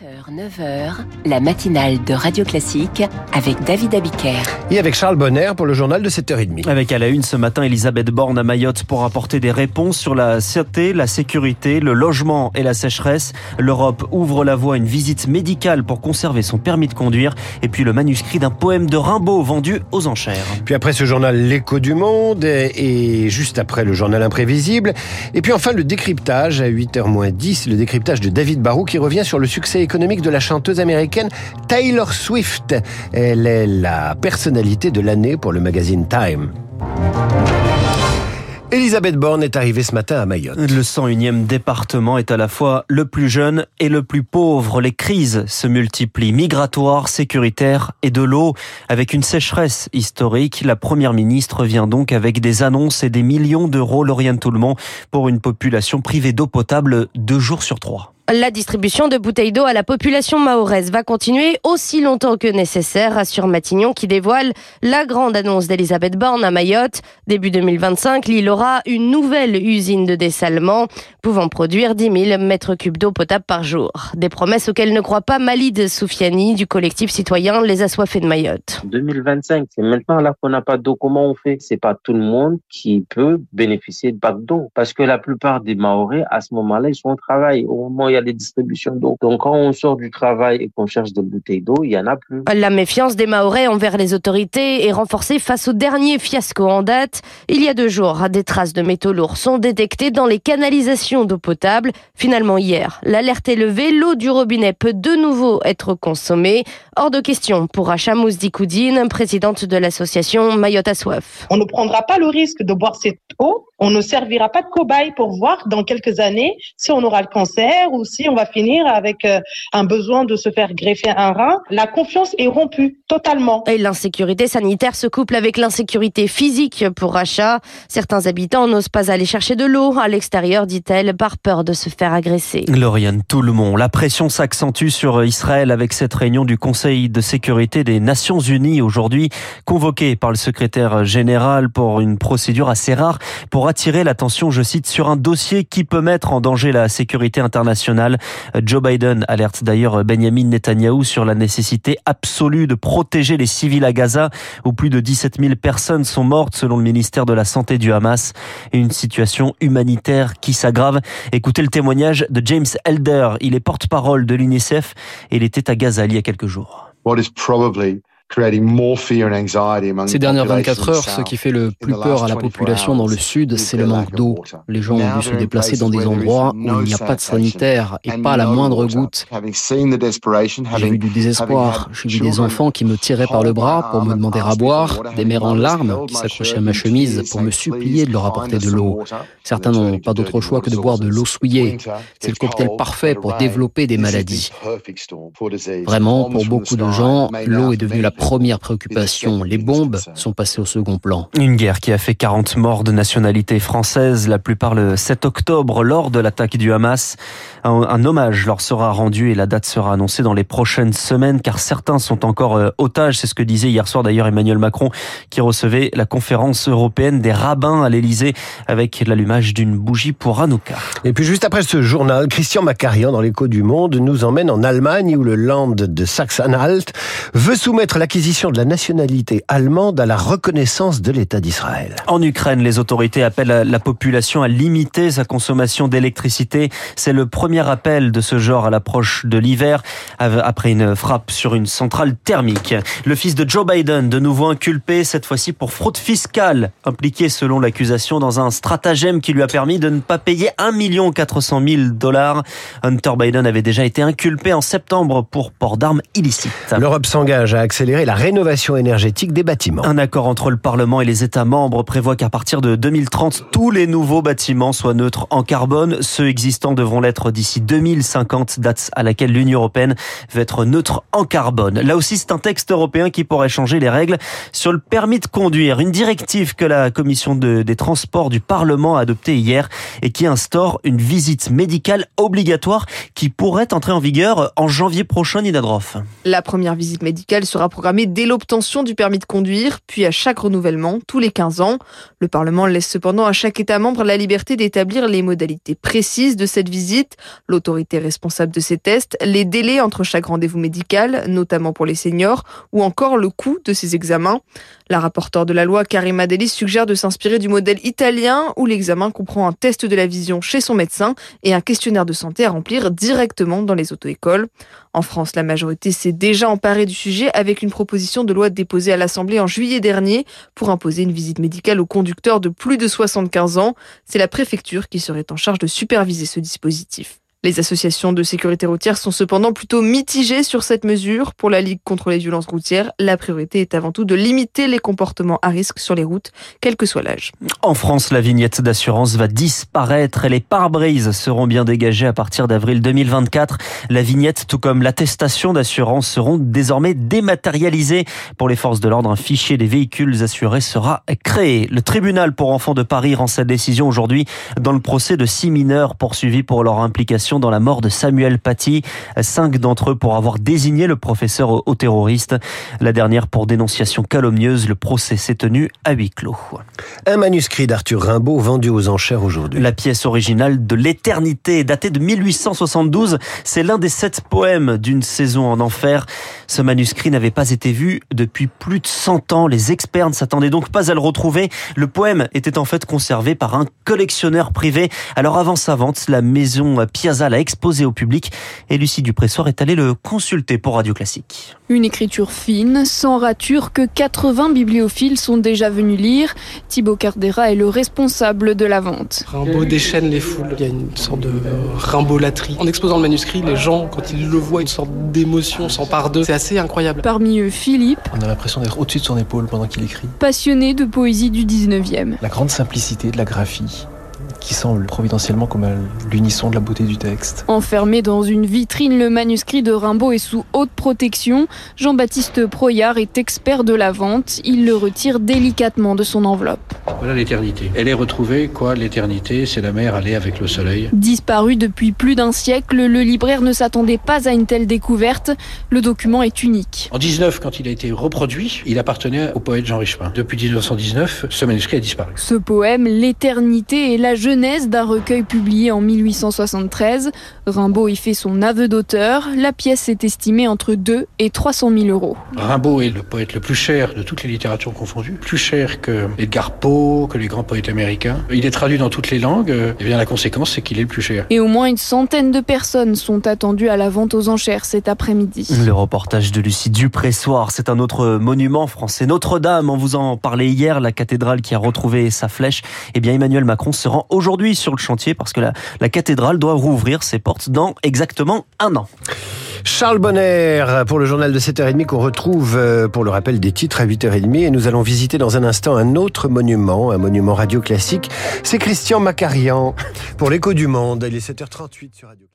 7h, 9h, la matinale de Radio Classique avec David Abiker. Et avec Charles Bonner pour le journal de 7h30. Avec à la une ce matin Elisabeth Borne à Mayotte pour apporter des réponses sur la santé, la sécurité, le logement et la sécheresse. L'Europe ouvre la voie à une visite médicale pour conserver son permis de conduire. Et puis le manuscrit d'un poème de Rimbaud vendu aux enchères. Puis après ce journal L'écho du monde et juste après le journal imprévisible. Et puis enfin le décryptage à 8h10, le décryptage de David Barou qui revient sur le succès économique de la chanteuse américaine Taylor Swift. Elle est la personnalité de l'année pour le magazine Time. Elisabeth Borne est arrivée ce matin à Mayotte. Le 101e département est à la fois le plus jeune et le plus pauvre. Les crises se multiplient, migratoires, sécuritaires et de l'eau. Avec une sécheresse historique, la première ministre vient donc avec des annonces et des millions d'euros, Lauriane Toulmont, pour une population privée d'eau potable deux jours sur trois. La distribution de bouteilles d'eau à la population mahoraise va continuer aussi longtemps que nécessaire, rassure Matignon qui dévoile la grande annonce d'Elisabeth Borne à Mayotte. Début 2025, l'île aura une nouvelle usine de dessalement pouvant produire 10 000 mètres cubes d'eau potable par jour. Des promesses auxquelles ne croit pas Malid Soufiani du collectif citoyen Les Assoiffés de Mayotte. 2025, c'est maintenant là qu'on n'a pas d'eau. Comment on fait? C'est pas tout le monde qui peut bénéficier de bac d'eau parce que la plupart des Mahorais à ce moment-là ils sont au travail. Au moment des distributions d'eau. Donc quand on sort du travail et qu'on cherche des bouteilles d'eau, il y en a plus. La méfiance des Mahorais envers les autorités est renforcée face au dernier fiasco en date. Il y a deux jours, des traces de métaux lourds sont détectées dans les canalisations d'eau potable. Finalement hier, l'alerte est levée, l'eau du robinet peut de nouveau être consommée. Hors de question pour Achamous Dikoudine, présidente de l'association Mayotte à soif. On ne prendra pas le risque de boire cette On ne servira pas de cobaye pour voir dans quelques années si on aura le cancer ou si on va finir avec euh, un besoin de se faire greffer un rein. La confiance est rompue totalement. Et l'insécurité sanitaire se couple avec l'insécurité physique pour Achat. Certains habitants n'osent pas aller chercher de l'eau à l'extérieur, dit-elle, par peur de se faire agresser. Lauriane Tout-le-Monde, la pression s'accentue sur Israël avec cette réunion du Conseil de sécurité des Nations Unies aujourd'hui, convoquée par le secrétaire général pour une procédure assez rare pour attirer l'attention, je cite, sur un dossier qui peut mettre en danger la sécurité internationale. Joe Biden alerte d'ailleurs Benjamin Netanyahou sur la nécessité absolue de protéger les civils à Gaza, où plus de 17 000 personnes sont mortes selon le ministère de la Santé du Hamas. Une situation humanitaire qui s'aggrave. Écoutez le témoignage de James Elder. Il est porte-parole de l'UNICEF et il était à Gaza il y a quelques jours. Probably ces dernières 24 heures, ce qui fait le plus peur à la population dans le sud, c'est le manque d'eau. Les gens ont dû se déplacer dans des endroits où il n'y a pas de sanitaire et pas la moindre goutte. J'ai eu du désespoir. J'ai vu des enfants qui me tiraient par le bras pour me demander à boire, des mères en larmes qui s'accrochaient à ma chemise pour me supplier de leur apporter de l'eau. Certains n'ont pas d'autre choix que de boire de l'eau souillée. C'est le cocktail parfait pour développer des maladies. Vraiment, pour beaucoup de gens, l'eau est devenue la première préoccupation. Les bombes sont passées au second plan. Une guerre qui a fait 40 morts de nationalité française, la plupart le 7 octobre lors de l'attaque du Hamas. Un, un, hommage leur sera rendu et la date sera annoncée dans les prochaines semaines car certains sont encore euh, otages. C'est ce que disait hier soir d'ailleurs Emmanuel Macron qui recevait la conférence européenne des rabbins à l'Elysée avec l'allumage d'une bougie pour Hanouka. Et puis juste après ce journal, Christian Macarian dans l'écho du monde nous emmène en Allemagne où le Land de Sachsen-Anhalt veut soumettre la l'acquisition de la nationalité allemande à la reconnaissance de l'État d'Israël. En Ukraine, les autorités appellent la population à limiter sa consommation d'électricité. C'est le premier appel de ce genre à l'approche de l'hiver, après une frappe sur une centrale thermique. Le fils de Joe Biden, de nouveau inculpé, cette fois-ci pour fraude fiscale, impliqué selon l'accusation dans un stratagème qui lui a permis de ne pas payer 1 400 000 dollars. Hunter Biden avait déjà été inculpé en septembre pour port d'armes illicite. L'Europe s'engage à accélérer la rénovation énergétique des bâtiments. Un accord entre le Parlement et les États membres prévoit qu'à partir de 2030, tous les nouveaux bâtiments soient neutres en carbone. Ceux existants devront l'être d'ici 2050, date à laquelle l'Union européenne veut être neutre en carbone. Là aussi, c'est un texte européen qui pourrait changer les règles sur le permis de conduire. Une directive que la commission de, des transports du Parlement a adoptée hier et qui instaure une visite médicale obligatoire qui pourrait entrer en vigueur en janvier prochain, Nina Droff. La première visite médicale sera programmée dès l'obtention du permis de conduire, puis à chaque renouvellement, tous les 15 ans. Le Parlement laisse cependant à chaque État membre la liberté d'établir les modalités précises de cette visite, l'autorité responsable de ces tests, les délais entre chaque rendez-vous médical, notamment pour les seniors, ou encore le coût de ces examens. La rapporteure de la loi, Karima Deli, suggère de s'inspirer du modèle italien où l'examen comprend un test de la vision chez son médecin et un questionnaire de santé à remplir directement dans les auto-écoles. En France, la majorité s'est déjà emparée du sujet avec une proposition de loi déposée à l'Assemblée en juillet dernier pour imposer une visite médicale aux conducteurs de plus de 75 ans. C'est la préfecture qui serait en charge de superviser ce dispositif. Les associations de sécurité routière sont cependant plutôt mitigées sur cette mesure. Pour la Ligue contre les violences routières, la priorité est avant tout de limiter les comportements à risque sur les routes, quel que soit l'âge. En France, la vignette d'assurance va disparaître et les pare-brises seront bien dégagées à partir d'avril 2024. La vignette, tout comme l'attestation d'assurance, seront désormais dématérialisées. Pour les forces de l'ordre, un fichier des véhicules assurés sera créé. Le tribunal pour enfants de Paris rend sa décision aujourd'hui dans le procès de six mineurs poursuivis pour leur implication dans la mort de Samuel Paty. Cinq d'entre eux pour avoir désigné le professeur au terroriste. La dernière pour dénonciation calomnieuse. Le procès s'est tenu à huis clos. Un manuscrit d'Arthur Rimbaud vendu aux enchères aujourd'hui. La pièce originale de l'éternité, datée de 1872, c'est l'un des sept poèmes d'une saison en enfer. Ce manuscrit n'avait pas été vu depuis plus de 100 ans. Les experts ne s'attendaient donc pas à le retrouver. Le poème était en fait conservé par un collectionneur privé. Alors avant sa vente, la maison Piazza l'a exposé au public et Lucie Dupressoir est allée le consulter pour Radio Classique. Une écriture fine, sans rature, que 80 bibliophiles sont déjà venus lire. Thibaut Cardera est le responsable de la vente. Rimbaud déchaîne les foules. Il y a une sorte de rimbolatrie. En exposant le manuscrit, les gens, quand ils le voient, une sorte d'émotion s'empare d'eux. C'est assez incroyable. Parmi eux, Philippe. On a l'impression d'être au-dessus de son épaule pendant qu'il écrit. Passionné de poésie du 19e. La grande simplicité de la graphie qui semble providentiellement comme l'unisson de la beauté du texte. Enfermé dans une vitrine, le manuscrit de Rimbaud est sous haute protection. Jean-Baptiste Proyard est expert de la vente. Il le retire délicatement de son enveloppe. Voilà l'éternité. Elle est retrouvée, quoi, l'éternité, c'est la mer allée avec le soleil. Disparu depuis plus d'un siècle, le libraire ne s'attendait pas à une telle découverte. Le document est unique. En 19, quand il a été reproduit, il appartenait au poète Jean Richepin. Depuis 1919, ce manuscrit a disparu. Ce poème, l'éternité, est la d'un recueil publié en 1873. Rimbaud y fait son aveu d'auteur. La pièce est estimée entre 2 et 300 000 euros. Rimbaud est le poète le plus cher de toutes les littératures confondues, plus cher que Edgar Poe, que les grands poètes américains. Il est traduit dans toutes les langues, et bien la conséquence c'est qu'il est le plus cher. Et au moins une centaine de personnes sont attendues à la vente aux enchères cet après-midi. Le reportage de Lucie Dupressoir, c'est un autre monument français, Notre-Dame. On vous en parlait hier, la cathédrale qui a retrouvé sa flèche. Eh bien Emmanuel Macron se rend aujourd'hui sur le chantier parce que la, la cathédrale doit rouvrir ses portes dans exactement un an. Charles Bonner pour le journal de 7h30 qu'on retrouve euh, pour le rappel des titres à 8h30 et nous allons visiter dans un instant un autre monument, un monument radio classique. C'est Christian Macarian pour l'écho du monde. Il est 7h38 sur Radio